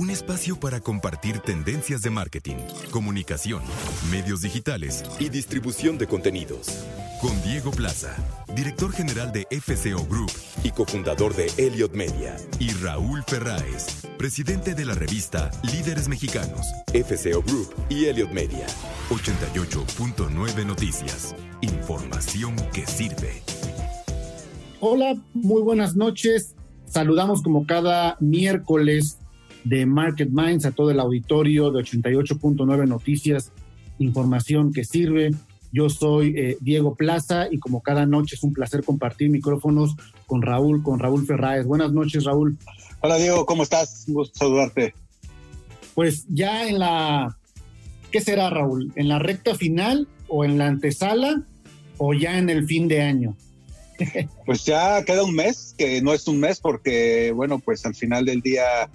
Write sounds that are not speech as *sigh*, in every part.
un espacio para compartir tendencias de marketing, comunicación, medios digitales y distribución de contenidos. Con Diego Plaza, director general de FCO Group y cofundador de Elliot Media. Y Raúl Ferráez, presidente de la revista Líderes Mexicanos, FCO Group y Elliot Media. 88.9 Noticias. Información que sirve. Hola, muy buenas noches. Saludamos como cada miércoles de Market Minds a todo el auditorio de 88.9 Noticias, información que sirve. Yo soy eh, Diego Plaza y como cada noche es un placer compartir micrófonos con Raúl, con Raúl Ferráez. Buenas noches, Raúl. Hola, Diego, ¿cómo estás? Un gusto saludarte. Pues ya en la, ¿qué será, Raúl? ¿En la recta final o en la antesala o ya en el fin de año? Pues ya queda un mes, que no es un mes porque, bueno, pues al final del día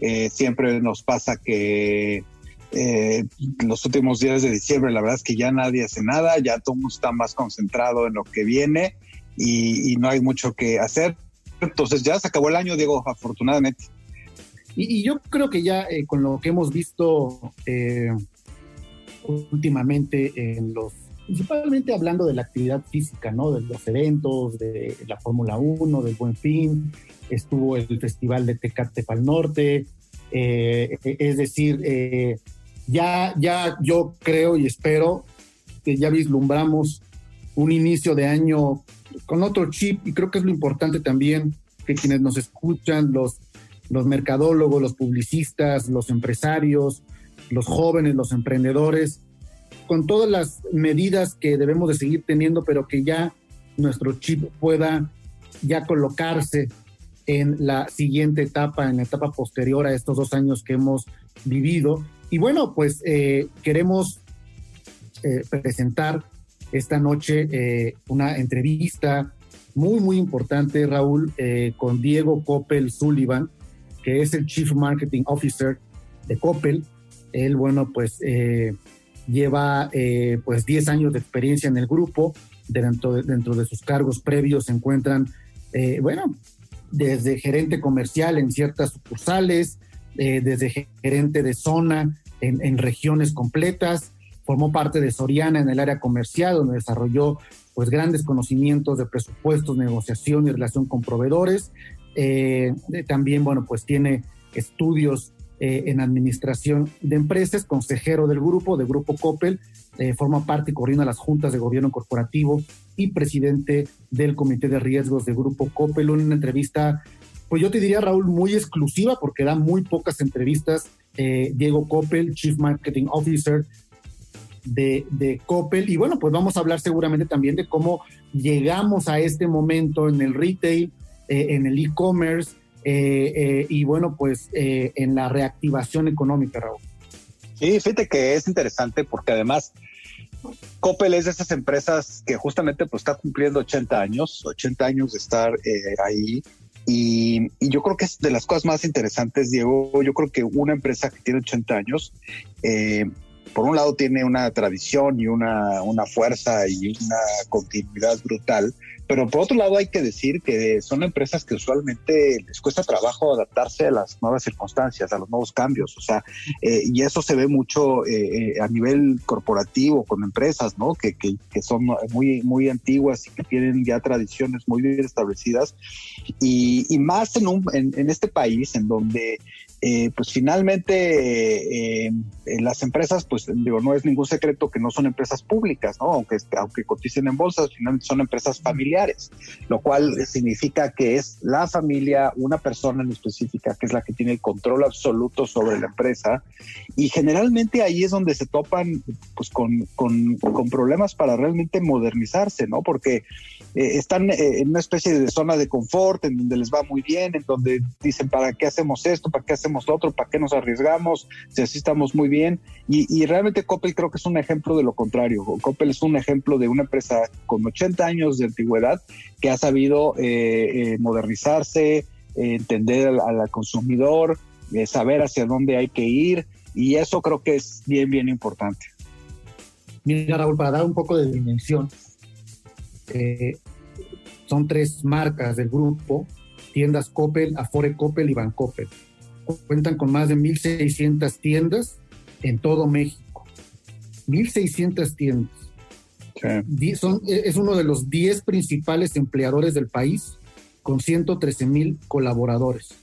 eh, siempre nos pasa que eh, los últimos días de diciembre, la verdad es que ya nadie hace nada, ya todo está más concentrado en lo que viene y, no hay mucho que hacer. Entonces ya se acabó el año, Diego, afortunadamente. Y, yo creo que ya eh, con lo que hemos visto eh, últimamente en los principalmente hablando de la actividad física, ¿no? De los eventos, de la Fórmula 1, del Buen Fin, estuvo el Festival de Tecate Pal Norte, eh, es decir, eh, ya, ya yo creo y espero que ya vislumbramos un inicio de año con otro chip y creo que es lo importante también que quienes nos escuchan, los, los mercadólogos, los publicistas, los empresarios, los jóvenes, los emprendedores, con todas las medidas que debemos de seguir teniendo, pero que ya nuestro chip pueda ya colocarse en la siguiente etapa, en la etapa posterior a estos dos años que hemos vivido. Y bueno, pues eh, queremos eh, presentar esta noche eh, una entrevista muy, muy importante, Raúl, con Diego Coppel Sullivan, que es el Chief Marketing Officer de Coppel. Él, bueno, pues lleva eh, pues 10 años de experiencia en el grupo, dentro de, dentro de sus cargos previos se encuentran, eh, bueno, desde gerente comercial en ciertas sucursales, eh, desde gerente de zona en, en, regiones completas, formó parte de Soriana en el área comercial, donde desarrolló pues grandes conocimientos de presupuestos, negociación y relación con proveedores. también, bueno, pues tiene estudios eh, en administración de empresas, consejero del grupo, de Grupo Coppel, eh, forma parte y coordina las juntas de gobierno corporativo y presidente del comité de riesgos de Grupo Coppel. Una entrevista, pues yo te diría, Raúl, muy exclusiva porque da muy pocas entrevistas. Eh, Diego Coppel, Chief Marketing Officer de, de Coppel. Y bueno, pues vamos a hablar seguramente también de cómo llegamos a este momento en el retail, en el e-commerce, eh, eh, y bueno, pues eh, en la reactivación económica, Raúl. Sí, fíjate que es interesante porque además Coppel es de esas empresas que justamente pues está cumpliendo 80 años, 80 años de estar ahí. Y, yo creo que es de las cosas más interesantes, Diego. Yo creo que una empresa que tiene 80 años por un lado tiene una tradición y una, una fuerza y una continuidad brutal, pero por otro lado hay que decir que son empresas que usualmente les cuesta trabajo adaptarse a las nuevas circunstancias, a los nuevos cambios, o sea, eh, y eso se ve mucho eh, eh, a nivel corporativo con empresas, ¿no? Que, que, que, son muy, muy antiguas y que tienen ya tradiciones muy bien establecidas y, y más en, un, en, en este país en donde eh, pues finalmente eh, eh, las empresas, pues digo, no es ningún secreto que no son empresas públicas, ¿no? Aunque, aunque coticen en bolsas, finalmente son empresas familiares, lo cual significa que es la familia, una persona en específica, que es la que tiene el control absoluto sobre la empresa. Y generalmente ahí es donde se topan pues con, con, con problemas para realmente modernizarse, ¿no? Porque están en una especie de zona de confort, en donde les va muy bien, en donde dicen, ¿para qué hacemos esto? ¿Para qué hacemos otro, para qué nos arriesgamos, si así estamos muy bien. Y, realmente Coppel creo que es un ejemplo de lo contrario. Coppel es un ejemplo de una empresa con 80 años de antigüedad que ha sabido eh, eh, modernizarse, entender al, consumidor, eh, saber hacia dónde hay que ir. Y eso creo que es bien, bien importante. Mira, Raúl, para dar un poco de dimensión, son tres marcas del grupo, tiendas Coppel, Afore Coppel y Van Coppel cuentan con más de 1.600 tiendas en todo México. 1.600 tiendas. Son, e, es uno de los 10 principales empleadores del país, con 113 mil colaboradores.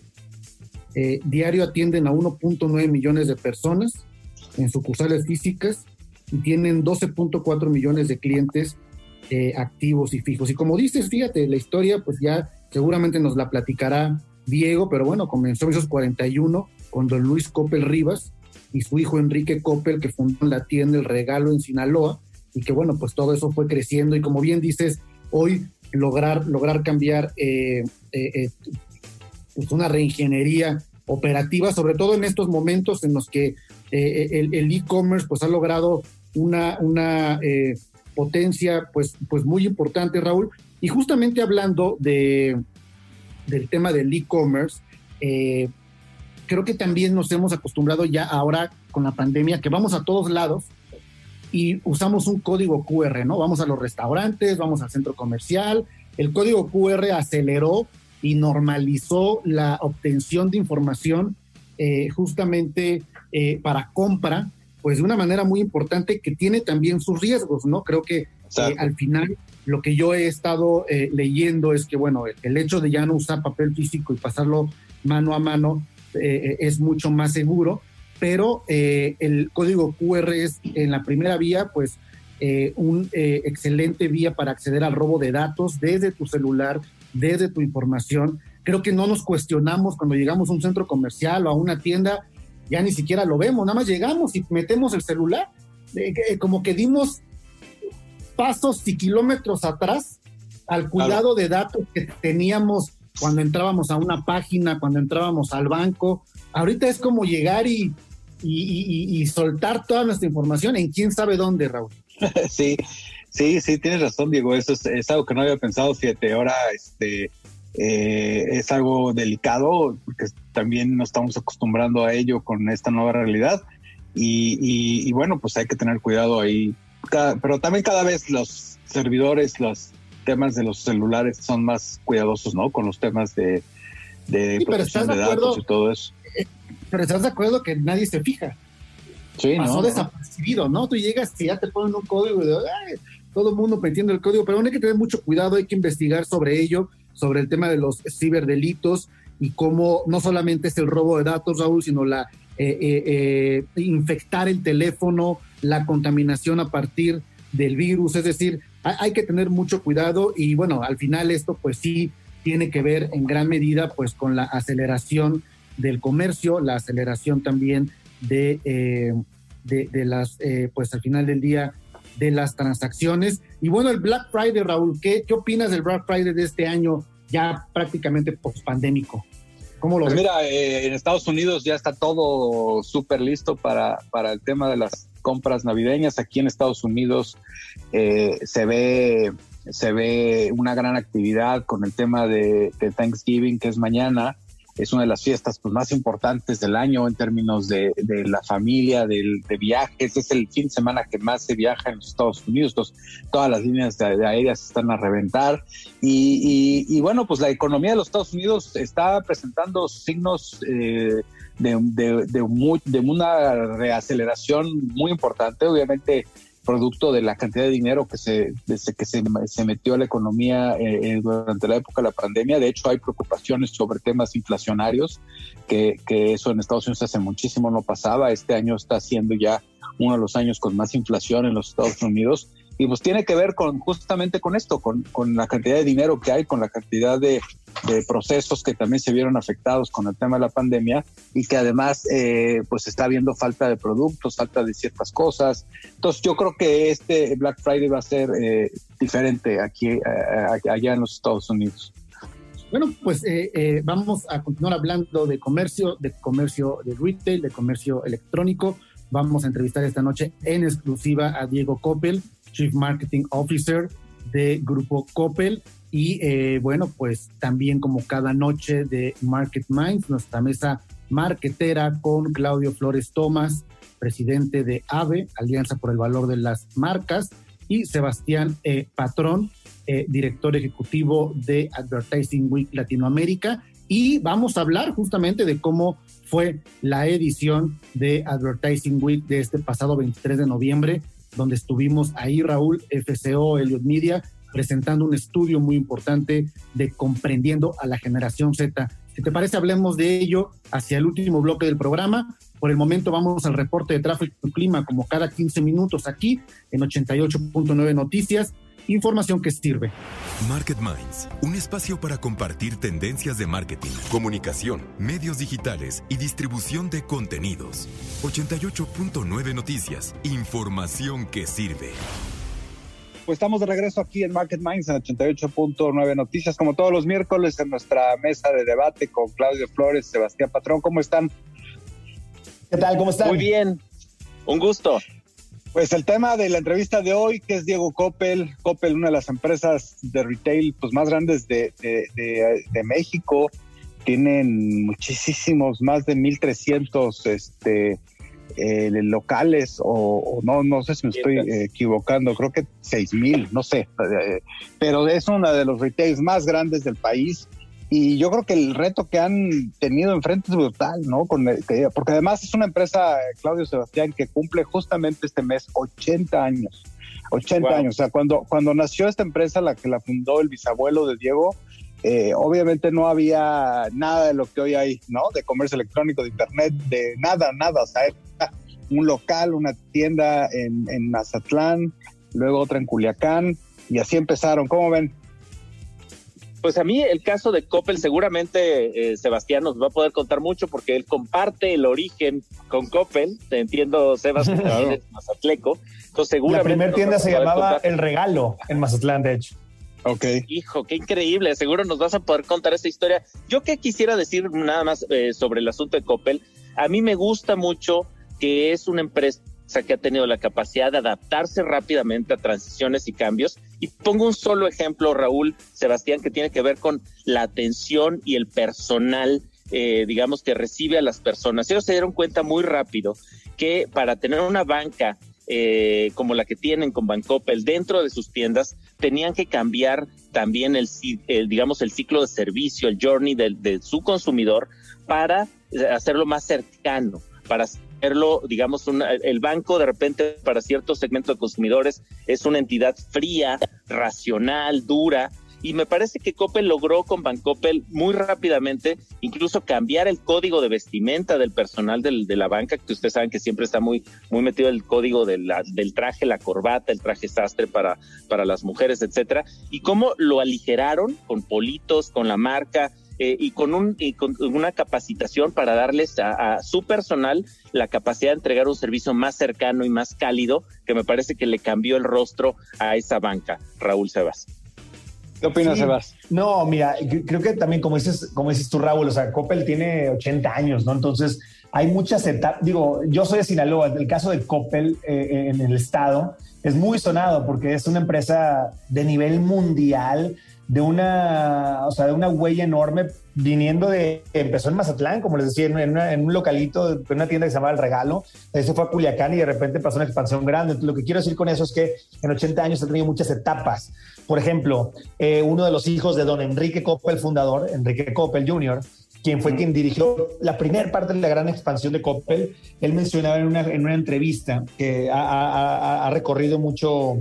Eh, diario atienden a 1.9 millones de personas en sucursales físicas y tienen 12.4 millones de clientes eh, activos y fijos. Y como dices, fíjate, la historia, pues ya seguramente nos la platicará Diego, pero bueno, comenzó en esos 41 con don Luis Coppel Rivas y su hijo Enrique Coppel, que fundó la tienda El Regalo en Sinaloa, y que bueno, pues todo eso fue creciendo y como bien dices, hoy lograr, lograr cambiar eh, eh, eh, pues una reingeniería operativa, sobre todo en estos momentos en los que el e-commerce pues ha logrado una, una potencia pues, pues muy importante, Raúl. Y justamente hablando de, del tema del e-commerce, eh, creo que también nos hemos acostumbrado ya ahora con la pandemia que vamos a todos lados y usamos un código QR, ¿no? Vamos a los restaurantes, vamos al centro comercial, el código QR aceleró y normalizó la obtención de información eh, justamente eh, para compra, pues de una manera muy importante que tiene también sus riesgos, ¿no? Creo que al final lo que yo he estado eh, leyendo es que, bueno, el, hecho de ya no usar papel físico y pasarlo mano a mano eh, es mucho más seguro, pero eh, el código QR es en la primera vía, pues, un excelente vía para acceder al robo de datos desde tu celular, desde tu información. Creo que no nos cuestionamos cuando llegamos a un centro comercial o a una tienda, ya ni siquiera lo vemos, nada más llegamos y metemos el celular, como que dimos pasos y kilómetros atrás al cuidado de datos que teníamos cuando entrábamos a una página, cuando entrábamos al banco. Ahorita es como llegar y, y, soltar toda nuestra información en quién sabe dónde, Raúl. *laughs* Sí, sí, sí, tienes razón, Diego. Eso es, algo que no había pensado. Fíjate, ahora este, eh, es algo delicado porque también nos estamos acostumbrando a ello con esta nueva realidad. y bueno, pues hay que tener cuidado ahí pero también cada vez los servidores, los temas de los celulares son más cuidadosos, ¿no? Con los temas de, de protección de, datos y todo eso. Eh, pero estás de acuerdo que nadie se fija. Sí, Pasó desapercibido, ¿no? Tú llegas y ya te ponen un código de, todo el mundo metiendo el código, pero hay que tener mucho cuidado, hay que investigar sobre ello, sobre el tema de los ciberdelitos y cómo no solamente es el robo de datos, Raúl, sino la eh, eh, infectar el teléfono, la contaminación a partir del virus, es decir, hay, que tener mucho cuidado y bueno, al final esto pues sí tiene que ver en gran medida pues con la aceleración del comercio, la aceleración también de, eh, de, las, eh, pues al final del día de las transacciones. Y bueno, el Black Friday, Raúl, ¿qué, qué opinas del Black Friday de este año ya prácticamente post-pandémico? ¿Cómo lo pues mira, eh, en Estados Unidos ya está todo súper listo para, para el tema de las compras navideñas. Aquí en Estados Unidos eh, se ve se ve una gran actividad con el tema de, Thanksgiving que es mañana. es una de las fiestas pues, más importantes del año en términos de, la familia, de, viajes. Es el fin de semana que más se viaja en los Estados Unidos. todas las líneas de, aéreas están a reventar. Y, bueno, pues la economía de los Estados Unidos está presentando signos eh, de, de, una reaceleración muy importante. Obviamente producto de la cantidad de dinero que se, que se, metió a la economía eh, eh, durante la época de la pandemia. De hecho, hay preocupaciones sobre temas inflacionarios, que, que eso en Estados Unidos hace muchísimo no pasaba. Este año está siendo ya uno de los años con más inflación en los Estados Unidos y pues tiene que ver con justamente con esto, con, con la cantidad de dinero que hay, con la cantidad de, procesos que también se vieron afectados con el tema de la pandemia y que además eh, pues está habiendo falta de productos, falta de ciertas cosas. Entonces yo creo que este Black Friday va a ser eh, diferente aquí, eh, allá en los Estados Unidos. Bueno, pues vamos a continuar hablando de comercio, de comercio de retail, de comercio electrónico. Vamos a entrevistar esta noche en exclusiva a Diego Coppel, Chief Marketing Officer de Grupo Coppel. Y eh, bueno, pues también como cada noche de Market Minds, nuestra mesa marketera con Claudio Flores Tomás, presidente de AVE, Alianza por el Valor de las Marcas, y Sebastián eh, Patrón, eh, director ejecutivo de Advertising Week Latinoamérica. Y vamos a hablar justamente de cómo fue la edición de Advertising Week de este pasado 23 de noviembre donde estuvimos ahí, Raúl, FCO, Elliot Media, presentando un estudio muy importante de comprendiendo a la generación Z. Si te parece, hablemos de ello hacia el último bloque del programa. Por el momento vamos al reporte de tráfico y clima como cada 15 minutos aquí en 88.9 Noticias información que sirve. Market Minds, un espacio para compartir tendencias de marketing, comunicación, medios digitales y distribución de contenidos. 88.9 Noticias, información que sirve. Pues estamos de regreso aquí en Market Minds en 88.9 Noticias, como todos los miércoles en nuestra mesa de debate con Claudio Flores, Sebastián Patrón. ¿Cómo están? ¿Qué tal? ¿Cómo están? Muy bien. Un gusto. Pues el tema de la entrevista de hoy, que es Diego Coppel, Coppel, una de las empresas de retail pues, más grandes de, México, tienen muchísimos, más de 1.300 este, eh, locales, o, no, no sé si me estoy equivocando, creo que 6.000, no sé, eh, pero es una de los retails más grandes del país y yo creo que el reto que han tenido enfrente es brutal, ¿no? Con porque además es una empresa, Claudio Sebastián, que cumple justamente este mes 80 años. 80 años. O sea, cuando, cuando nació esta empresa, la que la fundó el bisabuelo de Diego, eh, obviamente no había nada de lo que hoy hay, ¿no? De comercio electrónico, de internet, de nada, nada. O sea, era un local, una tienda en, en Mazatlán, luego otra en Culiacán, y así empezaron. ¿Cómo ven? Pues a mí el caso de Coppel seguramente eh, Sebastián nos va a poder contar mucho porque él comparte el origen con Coppel, te entiendo Sebastián, *laughs* claro. es mazatleco, entonces seguramente... La primera tienda se llamaba El Regalo en Mazatlán, de hecho. Ok. Hijo, qué increíble, seguro nos vas a poder contar esa historia. Yo que quisiera decir nada más eh, sobre el asunto de Coppel, a mí me gusta mucho que es una empresa que ha tenido la capacidad de adaptarse rápidamente a transiciones y cambios. Y pongo un solo ejemplo, Raúl, Sebastián, que tiene que ver con la atención y el personal, eh, digamos, que recibe a las personas. Ellos se dieron cuenta muy rápido que para tener una banca eh, como la que tienen con Bancoppel dentro de sus tiendas, tenían que cambiar también el, digamos, el ciclo de servicio, el journey de su consumidor para hacerlo más cercano, para digamos, el banco de repente para ciertos segmentos de consumidores es una entidad fría, racional, dura, y me parece que Coppel logró con Bancoppel muy rápidamente incluso cambiar el código de vestimenta del personal de la banca, que ustedes saben que siempre está muy, muy metido el código del traje, la corbata, el traje sastre para, para las mujeres, etcétera, y cómo lo aligeraron con politos, con la marca, eh, y, con un, y con una capacitación para darles a, su personal la capacidad de entregar un servicio más cercano y más cálido, que me parece que le cambió el rostro a esa banca, Raúl Sebas. ¿Qué opinas, Sebas? No, mira, creo que también, como dices, como dices tú, Raúl, o sea, Coppel tiene 80 años, ¿no? Entonces, hay muchas etapas. Digo, yo soy de Sinaloa, el caso de Coppel eh, en el estado es muy sonado porque es una empresa de nivel mundial de una, o sea, de una huella enorme viniendo de, empezó en Mazatlán, como les decía, en, un localito, en una tienda que se llamaba El Regalo, se fue a Culiacán y de repente pasó una expansión grande. Entonces, lo que quiero decir con eso es que en 80 años ha tenido muchas etapas. Por ejemplo, eh, uno de los hijos de don Enrique Coppel, fundador, Enrique Coppel Jr., quien fue quien dirigió la primera parte de la gran expansión de Coppel, él mencionaba en una, en una entrevista que ha, recorrido mucho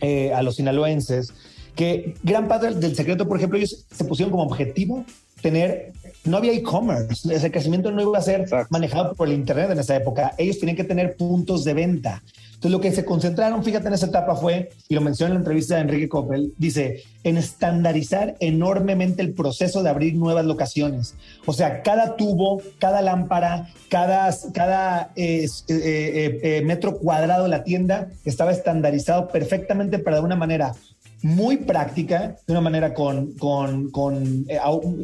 eh, a los sinaloenses, que gran parte del secreto, por ejemplo, ellos se pusieron como objetivo tener, no había e-commerce, ese crecimiento no iba a ser manejado por el Internet en esa época, ellos tenían que tener puntos de venta. Entonces, lo que se concentraron, fíjate, en esa etapa fue, y lo mencioné en la entrevista de Enrique Coppel, dice, en estandarizar enormemente el proceso de abrir nuevas locaciones. O sea, cada tubo, cada lámpara, cada, cada eh, eh, eh, metro cuadrado de la tienda estaba estandarizado perfectamente para de una manera muy práctica, de una manera con, con, con,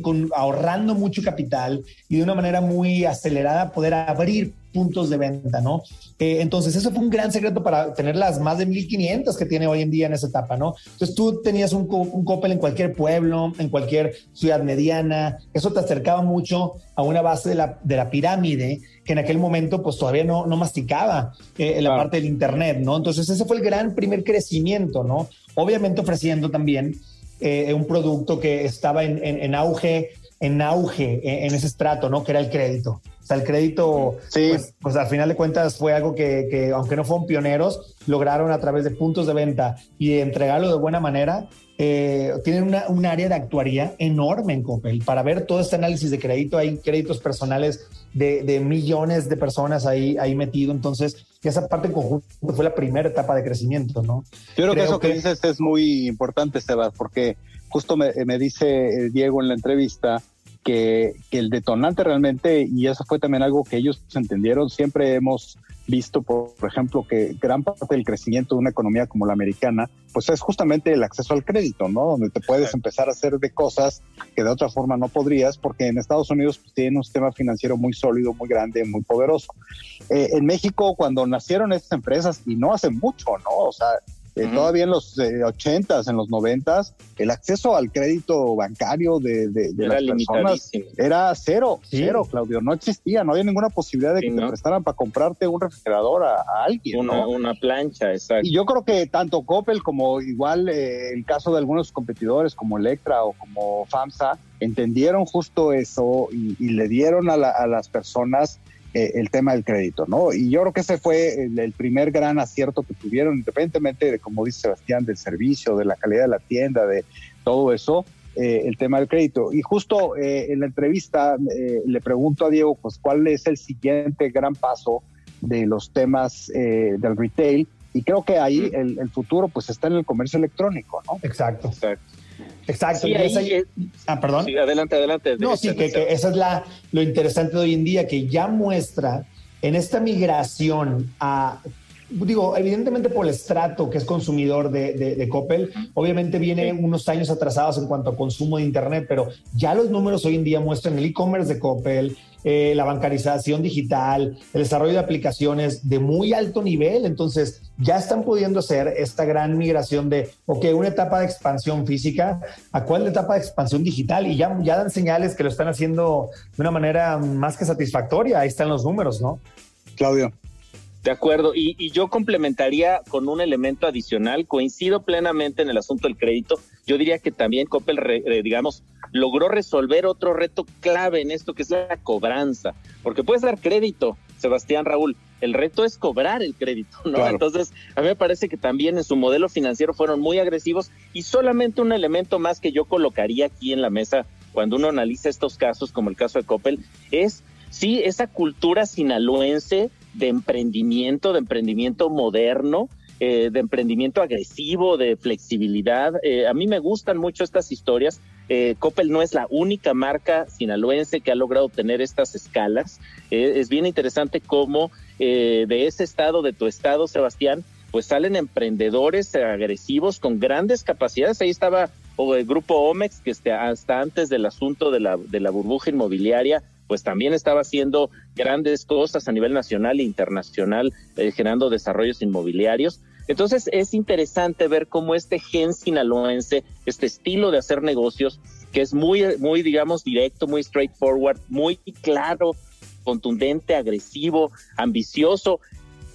con, ahorrando mucho capital y de una manera muy acelerada poder abrir puntos de venta, ¿no? Eh, entonces, eso fue un gran secreto para tener las más de 1500 que tiene hoy en día en esa etapa, ¿no? Entonces, tú tenías un, un Coppel en cualquier pueblo, en cualquier ciudad mediana, eso te acercaba mucho a una base de la, de la pirámide que en aquel momento, pues todavía no, no masticaba eh, la parte del Internet, ¿no? Entonces, ese fue el gran primer crecimiento, ¿no? Obviamente ofreciendo también eh, un producto que estaba en, en auge, en auge en ese estrato, ¿no? Que era el crédito. O sea, el crédito, sí. pues, pues, al final de cuentas fue algo que, que, aunque no fueron pioneros, lograron a través de puntos de venta y entregarlo de buena manera. Eh, tienen una, un área de actuaría enorme en Coppel para ver todo este análisis de crédito. Hay créditos personales de, de millones de personas ahí, ahí metido. Entonces, esa parte en conjunto fue la primera etapa de crecimiento, ¿no? Yo creo, que eso que, dices es muy importante, Sebas, porque justo me, me dice Diego en la entrevista que, el detonante realmente, y eso fue también algo que ellos entendieron, siempre hemos visto, por, ejemplo, que gran parte del crecimiento de una economía como la americana, pues es justamente el acceso al crédito, ¿no? Donde te puedes empezar a hacer de cosas que de otra forma no podrías, porque en Estados Unidos pues, tienen un sistema financiero muy sólido, muy grande, muy poderoso. Eh, en México, cuando nacieron estas empresas, y no hace mucho, ¿no? O sea, eh, todavía en los eh, ochentas, en los noventas, el acceso al crédito bancario de, de, las personas era cero, cero, Claudio. No existía, no había ninguna posibilidad de que te prestaran para comprarte un refrigerador a, alguien. Una, una plancha, exacto. Y yo creo que tanto Coppel como igual eh, el caso de algunos competidores como Electra o como FAMSA entendieron justo eso y, y le dieron a, a las personas eh, el tema del crédito, ¿no? Y yo creo que ese fue el, primer gran acierto que tuvieron, independientemente de, como dice Sebastián, del servicio, de la calidad de la tienda, de todo eso, eh, el tema del crédito. Y justo eh, en la entrevista le pregunto a Diego, pues, ¿cuál es el siguiente gran paso de los temas del retail? Y creo que ahí el, el, futuro, pues, está en el comercio electrónico, ¿no? Exacto. Exacto. Exacto. ah, perdón. adelante, adelante. No, sí, que, que, eso es la, lo interesante de hoy en día, que ya muestra en esta migración a digo, evidentemente por el estrato que es consumidor de, de, Coppel, obviamente viene unos años atrasados en cuanto a consumo de Internet, pero ya los números hoy en día muestran el e-commerce de Coppel, eh, la bancarización digital, el desarrollo de aplicaciones de muy alto nivel. Entonces, ya están pudiendo hacer esta gran migración de, ok, una etapa de expansión física, ¿a cuál etapa de expansión digital? Y ya, ya dan señales que lo están haciendo de una manera más que satisfactoria. Ahí están los números, ¿no? Claudio. De acuerdo, y, yo complementaría con un elemento adicional, coincido plenamente en el asunto del crédito, yo diría que también Coppel, eh, digamos, logró resolver otro reto clave en esto, que es la cobranza, porque puedes dar crédito, Sebastián Raúl, el reto es cobrar el crédito, ¿no? Entonces, a mí me parece que también en su modelo financiero fueron muy agresivos. Y solamente un elemento más que yo colocaría aquí en la mesa cuando uno analiza estos casos, como el caso de Coppel, es, sí, esa cultura sinaloense de emprendimiento, de emprendimiento moderno, eh, de emprendimiento agresivo, de flexibilidad. Eh, a mí me gustan mucho estas historias. Eh, no es la única marca sinaloense que ha logrado tener estas escalas. es bien interesante cómo de ese estado, de tu estado, Sebastián, pues salen emprendedores agresivos con grandes capacidades. Ahí estaba el grupo Omex, que este, hasta antes del asunto de la, de la burbuja inmobiliaria, pues también estaba haciendo grandes cosas a nivel nacional e internacional, eh, generando desarrollos inmobiliarios. Entonces es interesante ver cómo este gen sinaloense, este estilo de hacer negocios, que es muy, muy, digamos, directo, muy straightforward, muy claro, contundente, agresivo, ambicioso.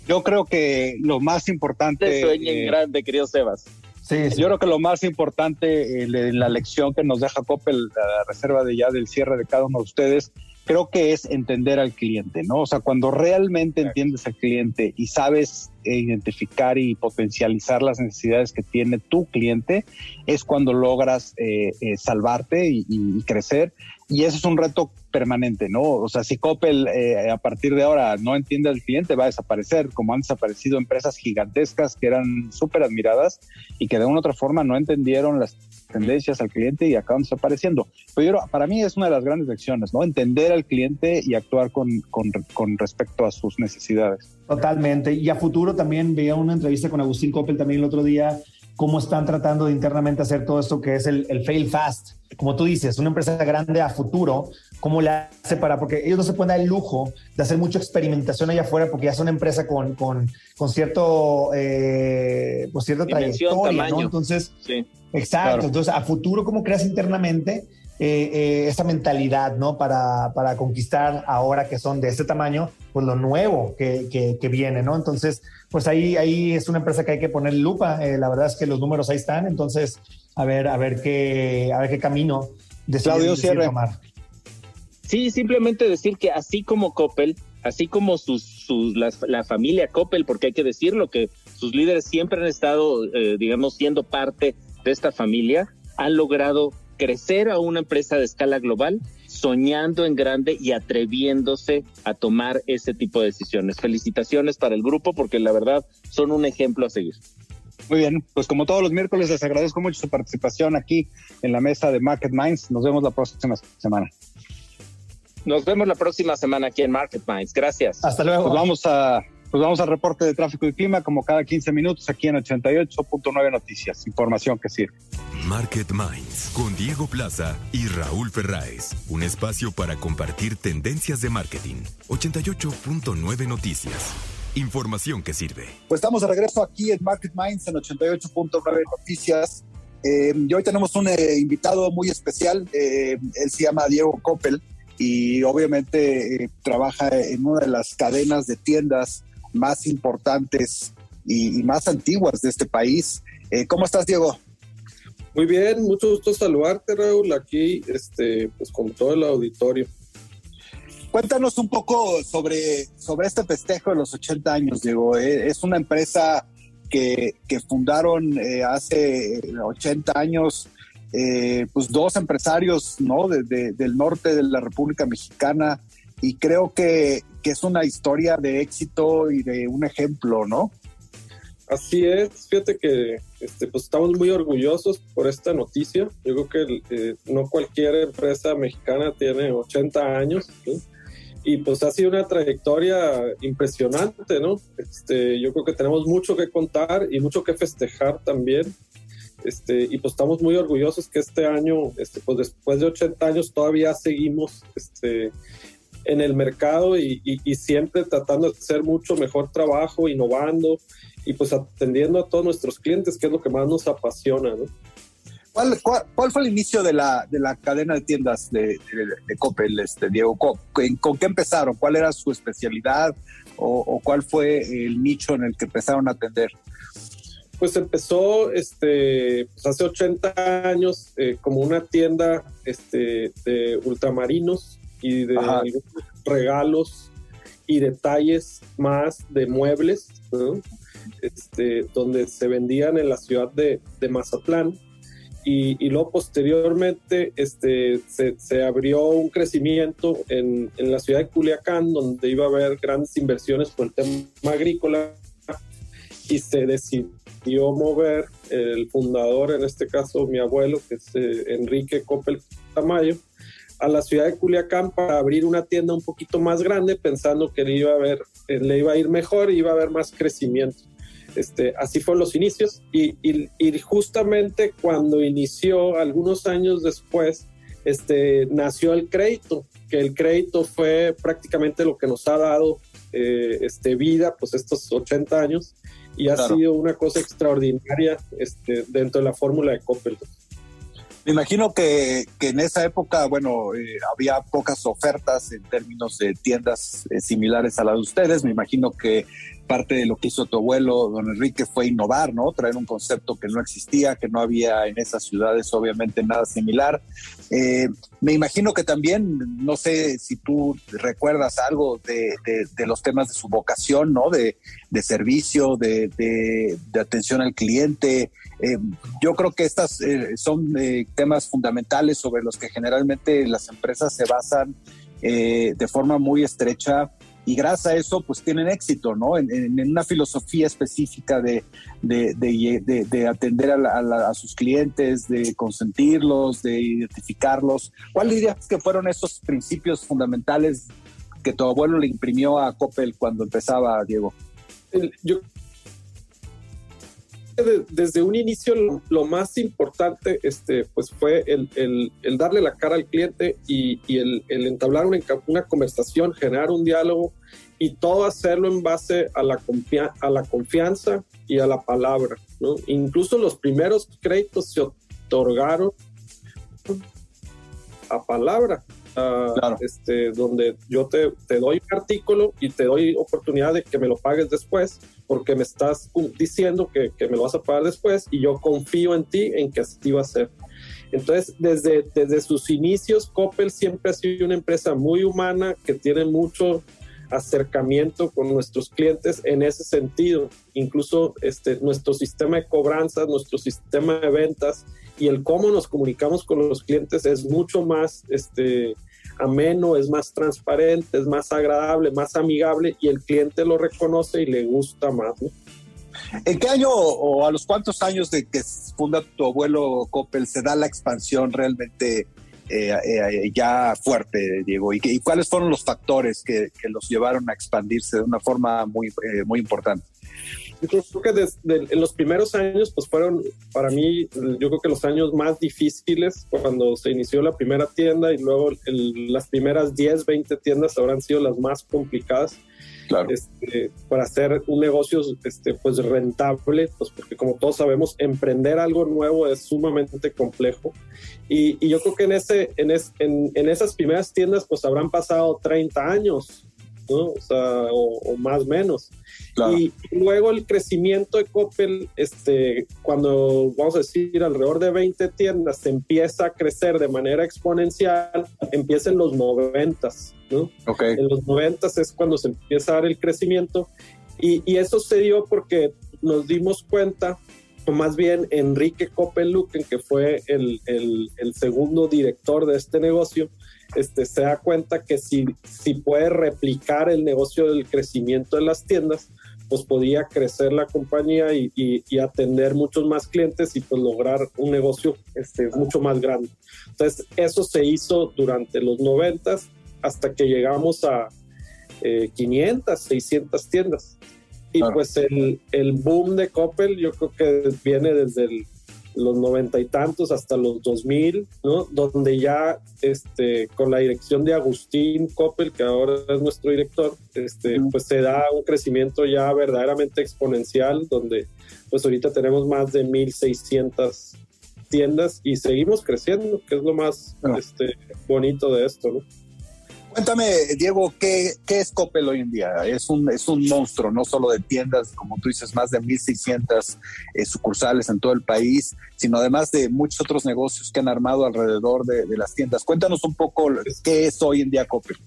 Yo creo que lo más importante... Sueña en eh, grande, querido Sebas. Sí, Yo creo que lo más importante en eh, la lección que nos deja Coppel, la reserva de ya del cierre de cada uno de ustedes, creo que es entender al cliente, ¿no? O sea, cuando realmente entiendes al cliente y sabes eh, identificar y potencializar las necesidades que tiene tu cliente, es cuando logras eh, eh, salvarte y, y, crecer. Y eso es un reto permanente, ¿no? O sea, si Coppel a partir de ahora no entiende al cliente, va a desaparecer, como han desaparecido empresas gigantescas que eran súper admiradas y que de una u otra forma no entendieron las tendencias al cliente y acaban desapareciendo. Pero yo, para mí es una de las grandes lecciones, ¿no? Entender al cliente y actuar con, con, con, respecto a sus necesidades. Totalmente. Y a futuro también veía una entrevista con Agustín Coppel también el otro día, cómo están tratando de internamente hacer todo esto que es el, el fail fast. Como tú dices, una empresa grande a futuro, ¿cómo la hace para? Porque ellos no se pueden dar el lujo de hacer mucha experimentación allá afuera porque ya son una empresa con, con, con cierto, eh, pues cierta trayectoria, ¿no? Entonces, sí Exacto. Entonces, a futuro, ¿cómo creas internamente eh, eh, esa mentalidad, ¿no? Para, para, conquistar ahora que son de este tamaño, pues lo nuevo que, que, viene, ¿no? Entonces, pues ahí, ahí es una empresa que hay que poner lupa. Eh, la verdad es que los números ahí están. Entonces, a ver, a ver qué, a ver qué camino Claudio Cierre. tomar. Sí, simplemente decir que así como Coppel, así como sus, sus la, la, familia Coppel, porque hay que decirlo que sus líderes siempre han estado, digamos, siendo parte de esta familia han logrado crecer a una empresa de escala global, soñando en grande y atreviéndose a tomar ese tipo de decisiones. Felicitaciones para el grupo porque la verdad son un ejemplo a seguir. Muy bien, pues como todos los miércoles les agradezco mucho su participación aquí en la mesa de Market Minds. Nos vemos la próxima semana. Nos vemos la próxima semana aquí en Market Minds. Gracias. Hasta luego. Pues vamos a pues vamos al reporte de tráfico y clima como cada 15 minutos aquí en 88.9 Noticias. Información que sirve. Market Minds con Diego Plaza y Raúl Ferráez. Un espacio para compartir tendencias de marketing. 88.9 Noticias. Información que sirve. Pues estamos de regreso aquí en Market Minds en 88.9 Noticias. Eh, y hoy tenemos un eh, invitado muy especial. Eh, él se llama Diego Coppel y obviamente trabaja en una de las cadenas de tiendas más importantes y, más antiguas de este país. Eh, ¿Cómo estás, Diego? Muy bien, mucho gusto saludarte, Raúl, aquí este, pues con todo el auditorio. Cuéntanos un poco sobre, sobre este festejo de los 80 años, Diego. Eh, es una empresa que, que fundaron eh, hace 80 años pues dos empresarios ¿no? del norte de la República Mexicana y creo que, que es una historia de éxito y de un ejemplo, ¿no? Así es, fíjate que este, pues estamos muy orgullosos por esta noticia. Yo creo que eh, no cualquier empresa mexicana tiene 80 años y pues ha sido una trayectoria impresionante, ¿no? Este, yo creo que tenemos mucho que contar y mucho que festejar también. Este, y pues estamos muy orgullosos que este año, este, pues después de 80 años todavía seguimos este, en el mercado y, siempre tratando de hacer mucho mejor trabajo, innovando y pues atendiendo a todos nuestros clientes, que es lo que más nos apasiona, ¿no? ¿Cuál, cuál, fue el inicio de la, de la cadena de tiendas de, de, Coppel, este, Diego? ¿Con, ¿Con, qué empezaron? ¿Cuál era su especialidad o, cuál fue el nicho en el que empezaron a atender? Pues empezó este, pues hace 80 años eh, como una tienda este, de ultramarinos y de regalos y detalles más de muebles, este, donde se vendían en la ciudad de, Mazatlán. Y, luego posteriormente este, se, abrió un crecimiento en, en, la ciudad de Culiacán, donde iba a haber grandes inversiones por el tema agrícola y se decidió mover el fundador, en este caso mi abuelo, que es eh, Enrique Coppel Tamayo, a la ciudad de Culiacán para abrir una tienda un poquito más grande, pensando que le iba a, ver, eh, le iba a ir mejor y iba a haber más crecimiento. Este, así fueron los inicios y, y, justamente cuando inició, algunos años después, este, nació el crédito, que el crédito fue prácticamente lo que nos ha dado eh, este, vida, pues estos 80 años, y ha sido una cosa extraordinaria este, dentro de la fórmula de Coppel. Me imagino que, en esa época, bueno, eh, había pocas ofertas en términos de tiendas eh, similares a las de ustedes. Me imagino que parte de lo que hizo tu abuelo, don Enrique, fue innovar, ¿no? Traer un concepto que no existía, que no había en esas ciudades, obviamente nada similar. Eh, me imagino que también, no sé si tú recuerdas algo de, los temas de su vocación, ¿no? De, servicio, de, atención al cliente. Eh, yo creo que estas eh, son temas fundamentales sobre los que generalmente las empresas se basan de forma muy estrecha y gracias a eso pues tienen éxito, ¿no? En, una filosofía específica de, de, atender a, sus clientes, de consentirlos, de identificarlos. ¿Cuál dirías que fueron esos principios fundamentales que tu abuelo le imprimió a Coppel cuando empezaba, Diego? Yo desde un inicio lo, más importante este, pues fue el, darle la cara al cliente y, el, entablar una, una, conversación, generar un diálogo y todo hacerlo en base a la, a la confianza y a la palabra. ¿no? Incluso los primeros créditos se otorgaron a palabra. Este, donde yo te, doy un artículo y te doy oportunidad de que me lo pagues después porque me estás diciendo que, me lo vas a pagar después y yo confío en ti en que así va a ser. Entonces, desde, desde sus inicios, Coppel siempre ha sido una empresa muy humana que tiene mucho acercamiento con nuestros clientes en ese sentido. Incluso este, nuestro sistema de cobranzas, nuestro sistema de ventas y el cómo nos comunicamos con los clientes es mucho más este, ameno, es más transparente, es más agradable, más amigable y el cliente lo reconoce y le gusta más. ¿En qué año o a los cuántos años de que funda tu abuelo Coppel se da la expansión realmente eh, eh, ya fuerte, Diego? ¿Y, cuáles fueron los factores que, los llevaron a expandirse de una forma muy, eh, muy importante? Yo creo que desde en los primeros años, pues fueron para mí, yo creo que los años más difíciles cuando se inició la primera tienda y luego las primeras 10, 20 tiendas habrán sido las más complicadas. Claro. Este, para hacer un negocio este, pues rentable, pues porque como todos sabemos, emprender algo nuevo es sumamente complejo. Y, y yo creo que en, ese, en, en, en, esas primeras tiendas pues habrán pasado 30 años, ¿no? O sea, o, o más menos. Y luego el crecimiento de Coppel, este, cuando vamos a decir alrededor de 20 tiendas, se empieza a crecer de manera exponencial, empieza en los 90, ¿no? En los 90 es cuando se empieza a dar el crecimiento y, y eso se dio porque nos dimos cuenta o más bien Enrique Coppel Luken, que fue el, el, el, segundo director de este negocio, este, se da cuenta que si, si puede replicar el negocio del crecimiento de las tiendas, pues podía crecer la compañía y, y, atender muchos más clientes y pues lograr un negocio este, mucho más grande. Entonces, eso se hizo durante los 90 hasta que llegamos a 500, eh, 600 tiendas. Y pues el, el boom de Coppel yo creo que viene desde el los noventa y tantos hasta los dos mil, ¿no? Donde ya este, con la dirección de Agustín Coppel, que ahora es nuestro director, este, pues se da un crecimiento ya verdaderamente exponencial, donde pues ahorita tenemos más de 1.600 tiendas y seguimos creciendo, que es lo más este, bonito de esto, ¿no? Cuéntame, Diego, ¿qué, es Coppel hoy en día? Es un, es un monstruo, no solo de tiendas, como tú dices, más de 1.600 eh, sucursales en todo el país, sino además de muchos otros negocios que han armado alrededor de, las tiendas. Cuéntanos un poco qué es hoy en día Coppel.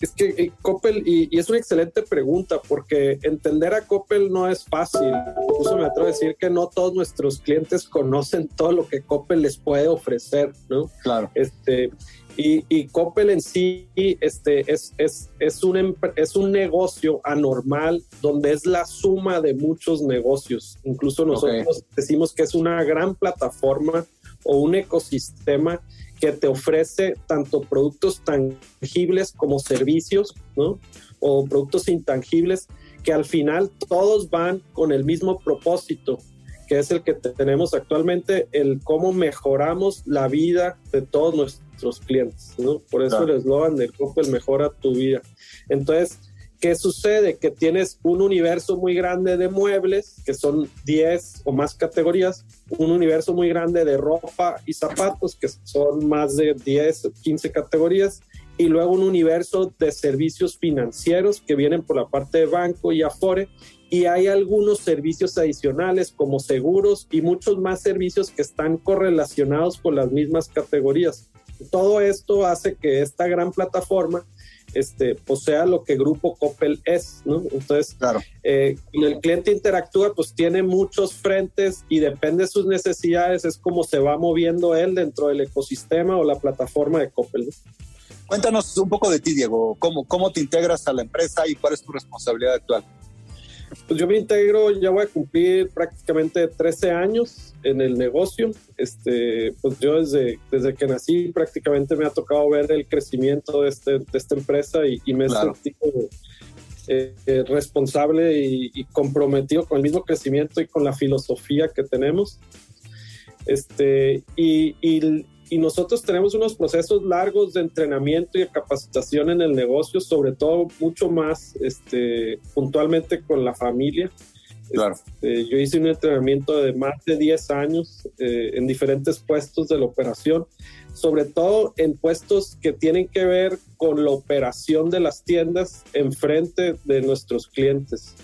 Es que eh, Coppel, y, es una excelente pregunta, porque entender a Coppel no es fácil. Incluso me atrevo a decir que no todos nuestros clientes conocen todo lo que Coppel les puede ofrecer, ¿no? Claro. Este, y, y Coppel en sí este, es, es, es, un, es un negocio anormal donde es la suma de muchos negocios. Incluso nosotros decimos que es una gran plataforma o un ecosistema que te ofrece tanto productos tangibles como servicios, ¿no? O productos intangibles que al final todos van con el mismo propósito, que es el que tenemos actualmente, el cómo mejoramos la vida de todos nuestros clientes, ¿no? Por eso el eslogan de Coppel mejora tu vida. Entonces, ¿Qué sucede? Que tienes un universo muy grande de muebles, que son 10 o más categorías, un universo muy grande de ropa y zapatos, que son más de 10 o 15 categorías, y luego un universo de servicios financieros que vienen por la parte de banco y afore, y hay algunos servicios adicionales como seguros y muchos más servicios que están correlacionados con las mismas categorías. Todo esto hace que esta gran plataforma este, pues sea lo que Grupo Coppel es, ¿no? Entonces, claro. Eh, el cliente interactúa, pues tiene muchos frentes y depende de sus necesidades, es como se va moviendo él dentro del ecosistema o la plataforma de Coppel. Cuéntanos un poco de ti, Diego, ¿Cómo, cómo te integras a la empresa y cuál es tu responsabilidad actual. Pues yo me integro, ya voy a cumplir prácticamente 13 años en el negocio. Este, pues yo desde, desde que nací prácticamente me ha tocado ver el crecimiento de, este, de esta empresa y, me he sentido eh, eh, responsable y, comprometido con el mismo crecimiento y con la filosofía que tenemos. Este, y, y, y nosotros tenemos unos procesos largos de entrenamiento y de capacitación en el negocio, sobre todo mucho más este, puntualmente con la familia. Claro. Este, yo hice un entrenamiento de más de 10 años eh, en diferentes puestos de la operación sobre todo en puestos que tienen que ver con la operación de las tiendas enfrente de nuestros clientes.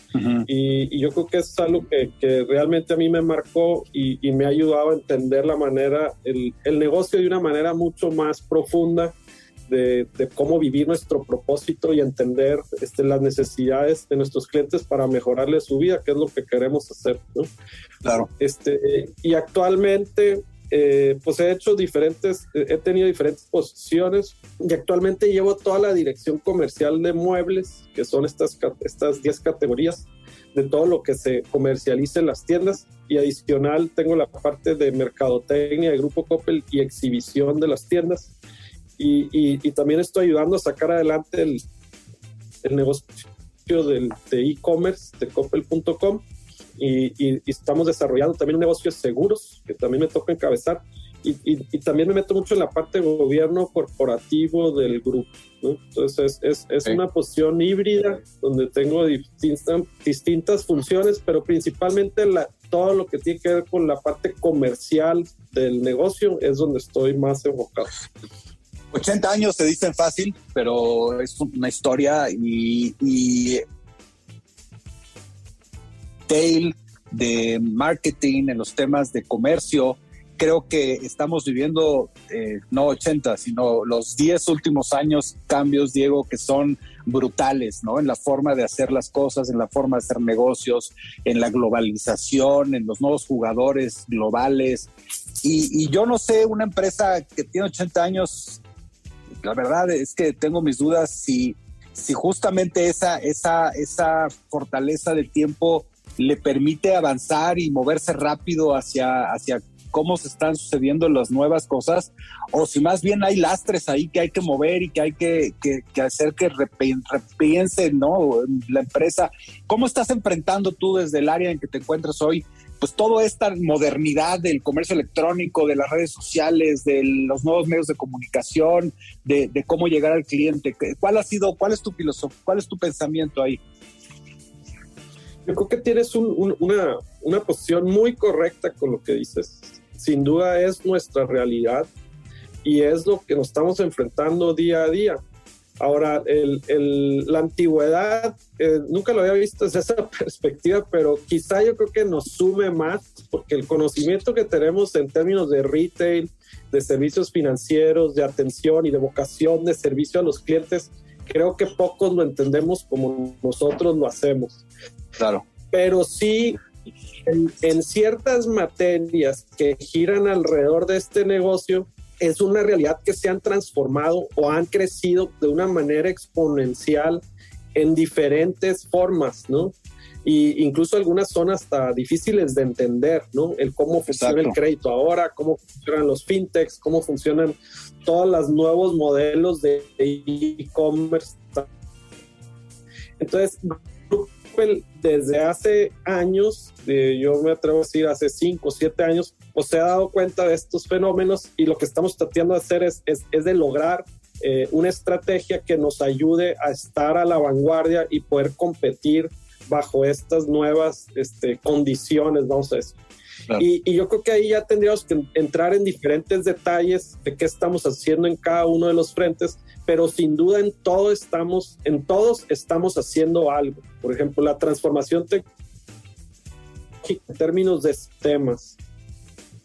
y, yo creo que es algo que, realmente a mí me marcó y, me ha ayudado a entender la manera, el, negocio de una manera mucho más profunda. De, cómo vivir nuestro propósito y entender este, las necesidades de nuestros clientes para mejorarles su vida, que es lo que queremos hacer. Claro. Este, y actualmente eh, pues he hecho diferentes, he tenido diferentes posiciones y actualmente llevo toda la dirección comercial de muebles, que son estas, estas 10 categorías de todo lo que se comercializa en las tiendas y adicional tengo la parte de mercadotecnia de Grupo Coppel y exhibición de las tiendas y, y, también estoy ayudando a sacar adelante el, el negocio del, de e-commerce de coppel.com y, estamos desarrollando también negocios seguros que también me toca encabezar y, también me meto mucho en la parte de gobierno corporativo del grupo. Entonces es, es, una posición híbrida donde tengo distintas, distintas funciones, pero principalmente la, todo lo que tiene que ver con la parte comercial del negocio es donde estoy más enfocado. 80 años se dicen fácil, pero es una historia y, y de marketing, en los temas de comercio. Creo que estamos viviendo eh, no 80, sino los 10 últimos años cambios, Diego, que son brutales, ¿no? En la forma de hacer las cosas, en la forma de hacer negocios, en la globalización, en los nuevos jugadores globales. Y, y yo no sé, una empresa que tiene 80 años, la verdad es que tengo mis dudas si, si justamente esa, esa, esa fortaleza del tiempo le permite avanzar y moverse rápido hacia, hacia cómo se están sucediendo las nuevas cosas, o si más bien hay lastres ahí que hay que mover y que hay que, hacer que repiense ¿no? la empresa. ¿Cómo estás enfrentando tú desde el área en que te encuentras hoy? Pues toda esta modernidad del comercio electrónico, de las redes sociales, de los nuevos medios de comunicación, de, de cómo llegar al cliente. ¿Cuál ha sido, cuál es tu filosofía, cuál es tu pensamiento ahí? Yo creo que tienes una, una posición muy correcta con lo que dices. Sin duda es nuestra realidad y es lo que nos estamos enfrentando día a día. Ahora, el, el, la antigüedad, eh, nunca lo había visto desde *laughs* esa perspectiva, pero quizá yo creo que nos sume más porque el conocimiento que tenemos en términos de retail, de servicios financieros, de atención y de vocación de servicio a los clientes, creo que pocos lo entendemos como nosotros lo hacemos. Claro. Pero sí, en, ciertas materias que giran alrededor de este negocio, es una realidad que se han transformado o han crecido de una manera exponencial en diferentes formas, ¿no? Y incluso algunas son hasta difíciles de entender, ¿no? El cómo funciona el crédito ahora, cómo funcionan los fintechs, cómo funcionan todos los nuevos modelos de e-commerce. Entonces, desde hace años, yo me atrevo a decir hace 5 o 7 años, pues se ha dado cuenta de estos fenómenos y lo que estamos tratando de hacer es, es, de lograr eh, una estrategia que nos ayude a estar a la vanguardia y poder competir bajo estas nuevas este, condiciones, vamos a decir. Y, yo creo que ahí ya tendríamos que entrar en diferentes detalles de qué estamos haciendo en cada uno de los frentes, pero sin duda en todo estamos, en todos estamos haciendo algo. Por ejemplo, la transformación tecnológica en términos de sistemas,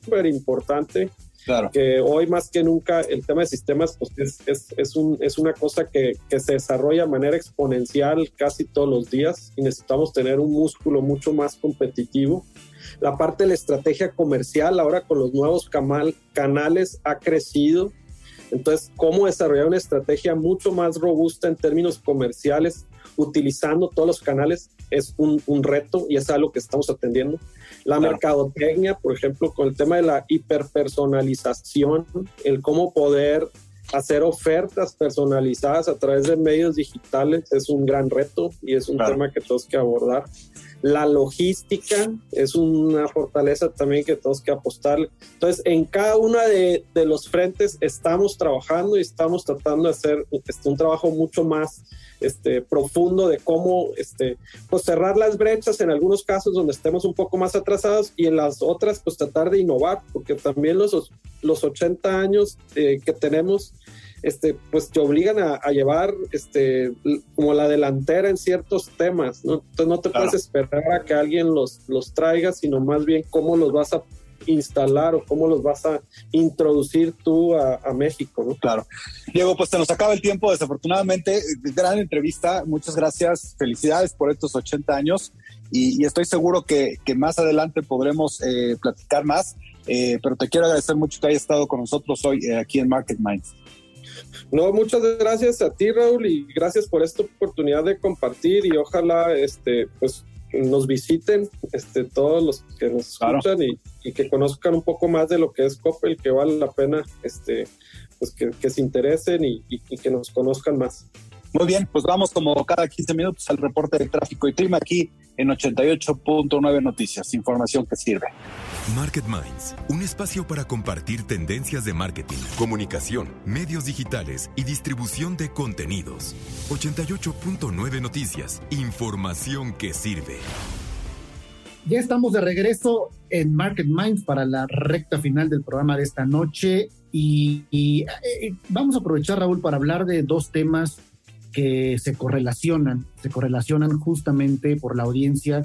súper importante. Claro. Que hoy más que nunca el tema de sistemas pues es, es, es, un, es una cosa que, que, se desarrolla de manera exponencial casi todos los días y necesitamos tener un músculo mucho más competitivo. La parte de la estrategia comercial ahora con los nuevos canales ha crecido. Entonces, cómo desarrollar una estrategia mucho más robusta en términos comerciales, utilizando todos los canales, es un, reto y es algo que estamos atendiendo. La mercadotecnia, por ejemplo, con el tema de la hiperpersonalización, el cómo poder hacer ofertas personalizadas a través de medios digitales es un gran reto y es un tema que tenemos que abordar. La logística es una fortaleza también que tenemos que apostar. Entonces, en cada uno de, de, los frentes estamos trabajando y estamos tratando de hacer este, un trabajo mucho más este, profundo de cómo este, pues cerrar las brechas en algunos casos donde estemos un poco más atrasados y en las otras pues tratar de innovar, porque también los, los 80 años eh, que tenemos este, pues te obligan a, llevar este, como la delantera en ciertos temas, ¿no? Entonces no te puedes esperar a que alguien los, los traiga, sino más bien cómo los vas a instalar o cómo los vas a introducir tú a, México, ¿no? Claro. Diego, pues se nos acaba el tiempo, desafortunadamente. Gran entrevista, muchas gracias, felicidades por estos 80 años y, estoy seguro que, que, más adelante podremos eh, platicar más, eh, pero te quiero agradecer mucho que hayas estado con nosotros hoy eh, aquí en Market Minds. No, muchas gracias a ti, Raúl, y gracias por esta oportunidad de compartir y ojalá, este, pues, nos visiten, este, todos los que nos escuchan y, que conozcan un poco más de lo que es Coppel, que vale la pena, este, pues, que, se interesen y, y que nos conozcan más. Muy bien, pues vamos como cada 15 minutos al reporte de tráfico y clima aquí en 88.9 Noticias, información que sirve. Market Minds, un espacio para compartir tendencias de marketing, comunicación, medios digitales y distribución de contenidos. 88.9 Noticias, información que sirve. Ya estamos de regreso en Market Minds para la recta final del programa de esta noche y, eh, vamos a aprovechar, Raúl, para hablar de dos temas que se correlacionan, se correlacionan justamente por la audiencia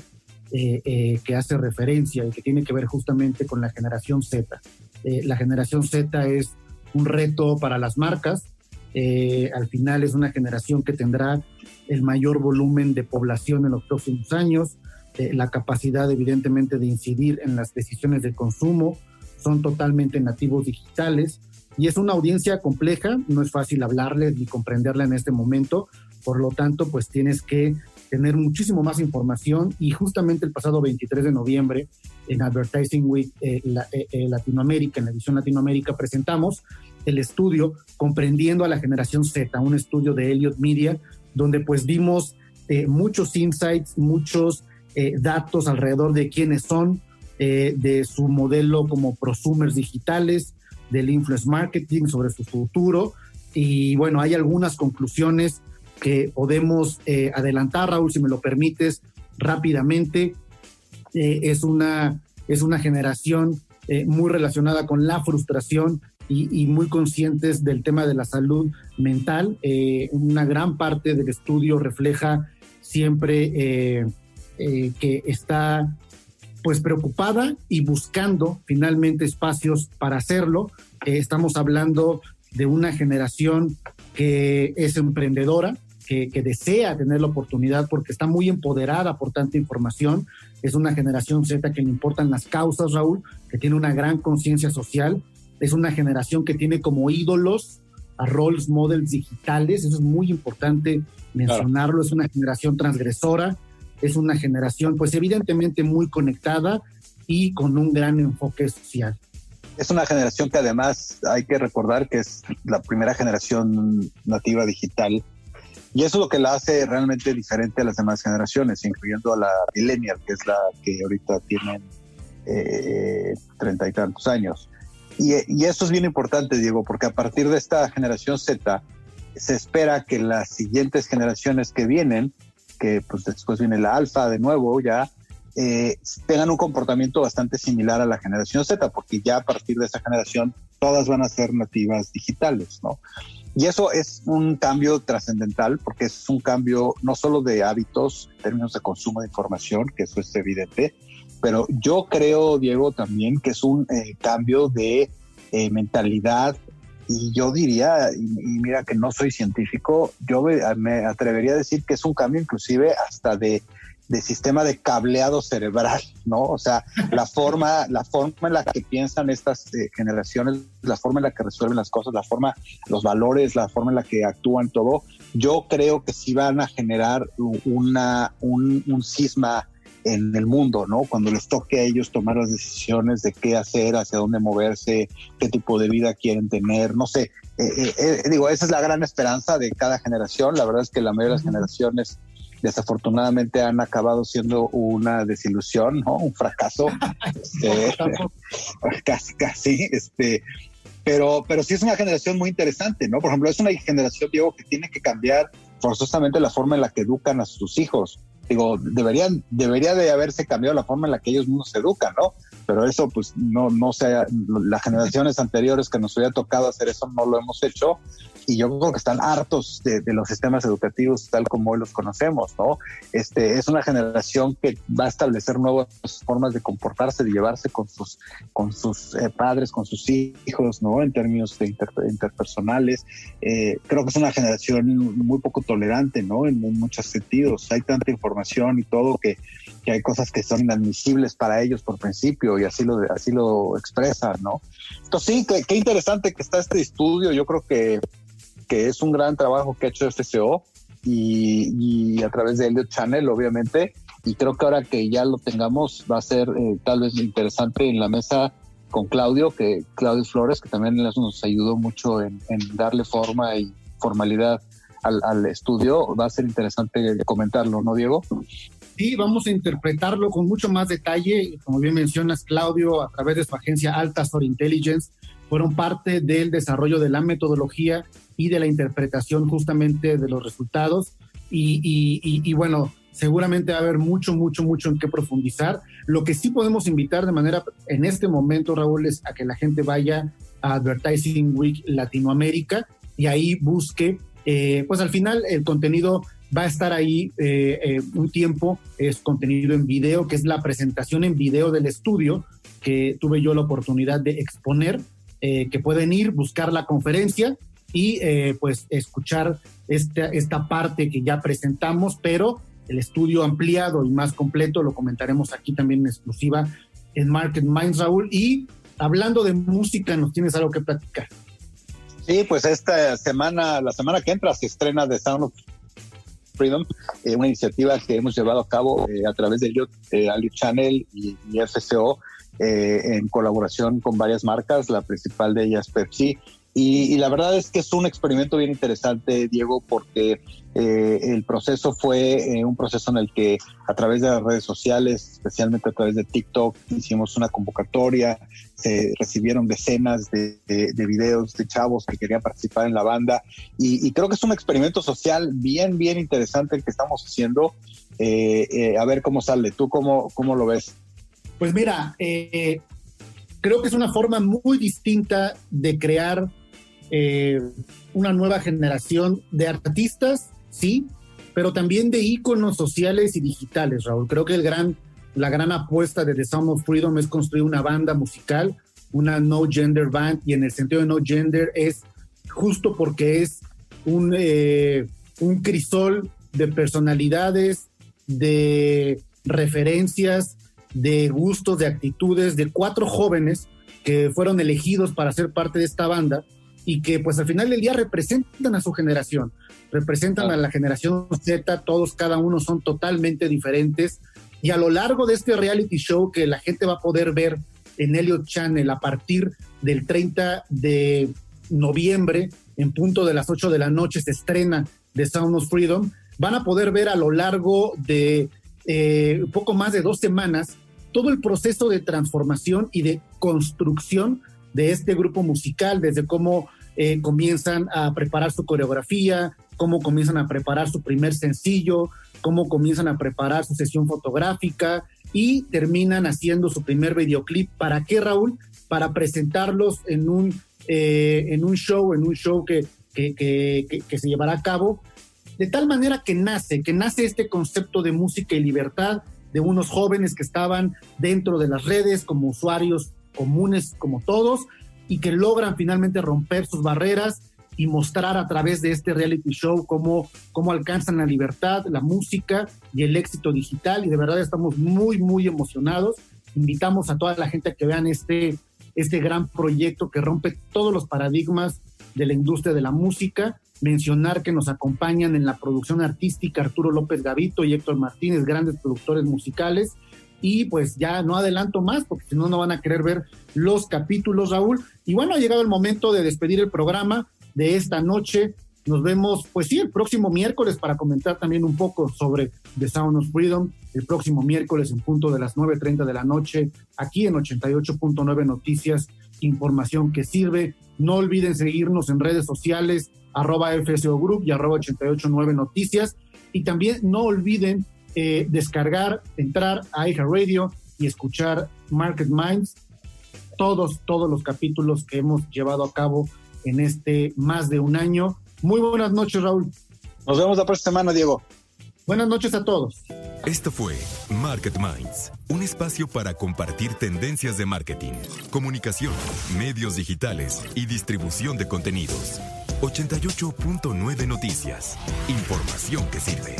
eh, eh, que hace referencia y que tiene que ver justamente con la generación Z. Eh, la generación Z es un reto para las marcas. al final es una generación que tendrá el mayor volumen de población en los próximos años, la capacidad evidentemente de incidir en las decisiones de consumo, son totalmente nativos digitales, y es una audiencia compleja, no es fácil hablarles ni comprenderla en este momento, por lo tanto, pues tienes que tener muchísimo más información y justamente el pasado 23 de noviembre en Advertising Week eh, eh, eh, Latinoamérica, en la edición Latinoamérica, presentamos el estudio Comprendiendo a la Generación Z, un estudio de Elliott Media, donde pues vimos muchos insights, muchos datos alrededor de quiénes son, de su modelo como prosumers digitales, del influence marketing, sobre su futuro. Y bueno, hay algunas conclusiones que podemos eh, adelantar, Raúl, si me lo permites, rápidamente. Eh, es, una, es una generación eh, muy relacionada con la frustración y, muy conscientes del tema de la salud mental. una gran parte del estudio refleja siempre que está pues preocupada y buscando finalmente espacios para hacerlo. Eh, estamos hablando de una generación que es emprendedora, que, desea tener la oportunidad porque está muy empoderada por tanta información. Es una generación Z que le importan las causas, Raúl, que tiene una gran conciencia social. Es una generación que tiene como ídolos a roles models digitales. Eso es muy importante mencionarlo. Es una generación transgresora es una generación pues evidentemente muy conectada y con un gran enfoque social. Es una generación que además hay que recordar que es la primera generación nativa digital y eso es lo que la hace realmente diferente a las demás generaciones, incluyendo a la millennial, que es la que ahorita tiene eh, treinta y tantos años. Y, y, eso es bien importante, Diego, porque a partir de esta generación Z, se espera que las siguientes generaciones que vienen, que pues después viene la alfa de nuevo ya, eh, tengan un comportamiento bastante similar a la generación Z, porque ya a partir de esa generación todas van a ser nativas digitales, ¿no? Y eso es un cambio trascendental porque es un cambio no solo de hábitos en términos de consumo de información, que eso es evidente, pero yo creo, Diego, también que es un eh, cambio de eh, mentalidad y yo diría, y, mira que no soy científico, yo me atrevería a decir que es un cambio inclusive hasta de de sistema de cableado cerebral, ¿no? O sea, la *laughs* forma, la forma en la que piensan estas eh, generaciones, la forma en la que resuelven las cosas, la forma, los valores, la forma en la que actúan todo, yo creo que sí van a generar una, un, un cisma en el mundo, ¿no? Cuando les toque a ellos tomar las decisiones de qué hacer, hacia dónde moverse, qué tipo de vida quieren tener, no sé. Eh, eh, digo, esa es la gran esperanza de cada generación. La verdad es que la mayoría de las generaciones desafortunadamente han acabado siendo una desilusión, ¿no? Un fracaso. *laughs* este, casi, casi, este, pero, pero sí es una generación muy interesante, ¿no? Por ejemplo, es una generación, Diego, que tiene que cambiar forzosamente la forma en la que educan a sus hijos. Digo, deberían, debería de haberse cambiado la forma en la que ellos mismos se educan, ¿no? Pero eso, pues, no, no sé, las generaciones anteriores que nos hubiera tocado hacer eso no lo hemos hecho y yo creo que están hartos de, los sistemas educativos tal como hoy los conocemos, ¿no? Este, es una generación que va a establecer nuevas formas de comportarse, de llevarse con sus, con sus eh, padres, con sus hijos, ¿no? En términos de interpersonales. Eh, creo que es una generación muy poco tolerante, ¿no? En, muchos sentidos. Hay tanta información y todo que, que hay cosas que son inadmisibles para ellos por principio y así lo, así lo expresan, ¿no? Entonces sí, qué interesante que está este estudio. Yo creo que que es un gran trabajo que ha hecho FCO y, a través de Elliot Channel, obviamente. Y creo que ahora que ya lo tengamos, va a ser eh, tal vez interesante en la mesa con Claudio, que Claudio Flores, que también nos ayudó mucho en, darle forma y formalidad al, al, estudio. Va a ser interesante comentarlo, ¿no, Diego? Sí, vamos a interpretarlo con mucho más detalle. Como bien mencionas, Claudio, a través de su agencia Alta Store Intelligence, fueron parte del desarrollo de la metodología y de la interpretación justamente de los resultados. Y, bueno, seguramente va a haber mucho, mucho, mucho en qué profundizar. Lo que sí podemos invitar de manera, en este momento, Raúl, es a que la gente vaya a Advertising Week Latinoamérica y ahí busque, eh, pues al final el contenido va a estar ahí eh, eh, un tiempo, es contenido en video, que es la presentación en video del estudio que tuve yo la oportunidad de exponer, que pueden ir, buscar la conferencia y eh, pues escuchar esta, esta parte que ya presentamos, pero el estudio ampliado y más completo lo comentaremos aquí también en exclusiva en Market Minds, Raúl. Y hablando de música, ¿nos tienes algo que platicar? Sí, pues esta semana, la semana que entra, se estrena The Sound of Freedom, eh, una iniciativa que hemos llevado a cabo eh, a través de eh, Ali Channel y, y FCO en colaboración con varias marcas, la principal de ellas Pepsi, y, la verdad es que es un experimento bien interesante, Diego, porque eh, el proceso fue eh, un proceso en el que a través de las redes sociales, especialmente a través de TikTok, hicimos una convocatoria, se recibieron decenas de, videos de chavos que querían participar en la banda y, creo que es un experimento social bien, bien interesante el que estamos haciendo. Eh, a ver cómo sale. ¿Tú cómo, cómo lo ves? Pues mira, creo que es una forma muy distinta de crear eh, una nueva generación de artistas, sí, pero también de íconos sociales y digitales, Raúl. Creo que el gran, la gran apuesta de The Sound of Freedom es construir una banda musical, una no gender band, y en el sentido de no gender es justo porque es un, eh, un crisol de personalidades, de referencias, de gustos, de actitudes, de cuatro jóvenes que fueron elegidos para ser parte de esta banda y que pues al final del día representan a su generación, representan a la generación Z, todos, cada uno son totalmente diferentes y a lo largo de este reality show que la gente va a poder ver en Elliot Channel a partir del 30 de noviembre, en punto de las 8 de la noche se estrena The Sound of Freedom, van a poder ver a lo largo de eh, poco más de dos semanas todo el proceso de transformación y de construcción de este grupo musical, desde cómo eh, comienzan a preparar su coreografía, cómo comienzan a preparar su primer sencillo, cómo comienzan a preparar su sesión fotográfica y terminan haciendo su primer videoclip. ¿Para qué, Raúl? Para presentarlos en un, eh, en un show, en un show que, que, que, se llevará a cabo, de tal manera que nace, que nace este concepto de música y libertad de unos jóvenes que estaban dentro de las redes como usuarios comunes como todos y que logran finalmente romper sus barreras y mostrar a través de este reality show cómo, cómo alcanzan la libertad, la música y el éxito digital. Y de verdad estamos muy, muy emocionados. Invitamos a toda la gente a que vean este, este gran proyecto que rompe todos los paradigmas de la industria de la música. Mencionar que nos acompañan en la producción artística Arturo López Gavito y Héctor Martínez, grandes productores musicales. Y pues ya no adelanto más porque si no, no van a querer ver los capítulos, Raúl. Y bueno, ha llegado el momento de despedir el programa de esta noche. Nos vemos, pues sí, el próximo miércoles para comentar también un poco sobre The Sound of Freedom. El próximo miércoles en punto de las 9.30 de la noche, aquí en 88.9 Noticias, información que sirve. No olviden seguirnos en redes sociales, arroba FSO Group y arroba 889 Noticias. Y también no olviden eh, descargar, entrar a Radio y escuchar Market Minds, todos, todos los capítulos que hemos llevado a cabo en este más de un año. Muy buenas noches, Raúl. Nos vemos la próxima semana, Diego. Buenas noches a todos. Esto fue Market Minds, un espacio para compartir tendencias de marketing, comunicación, medios digitales y distribución de contenidos. 88.9 Noticias. Información que sirve.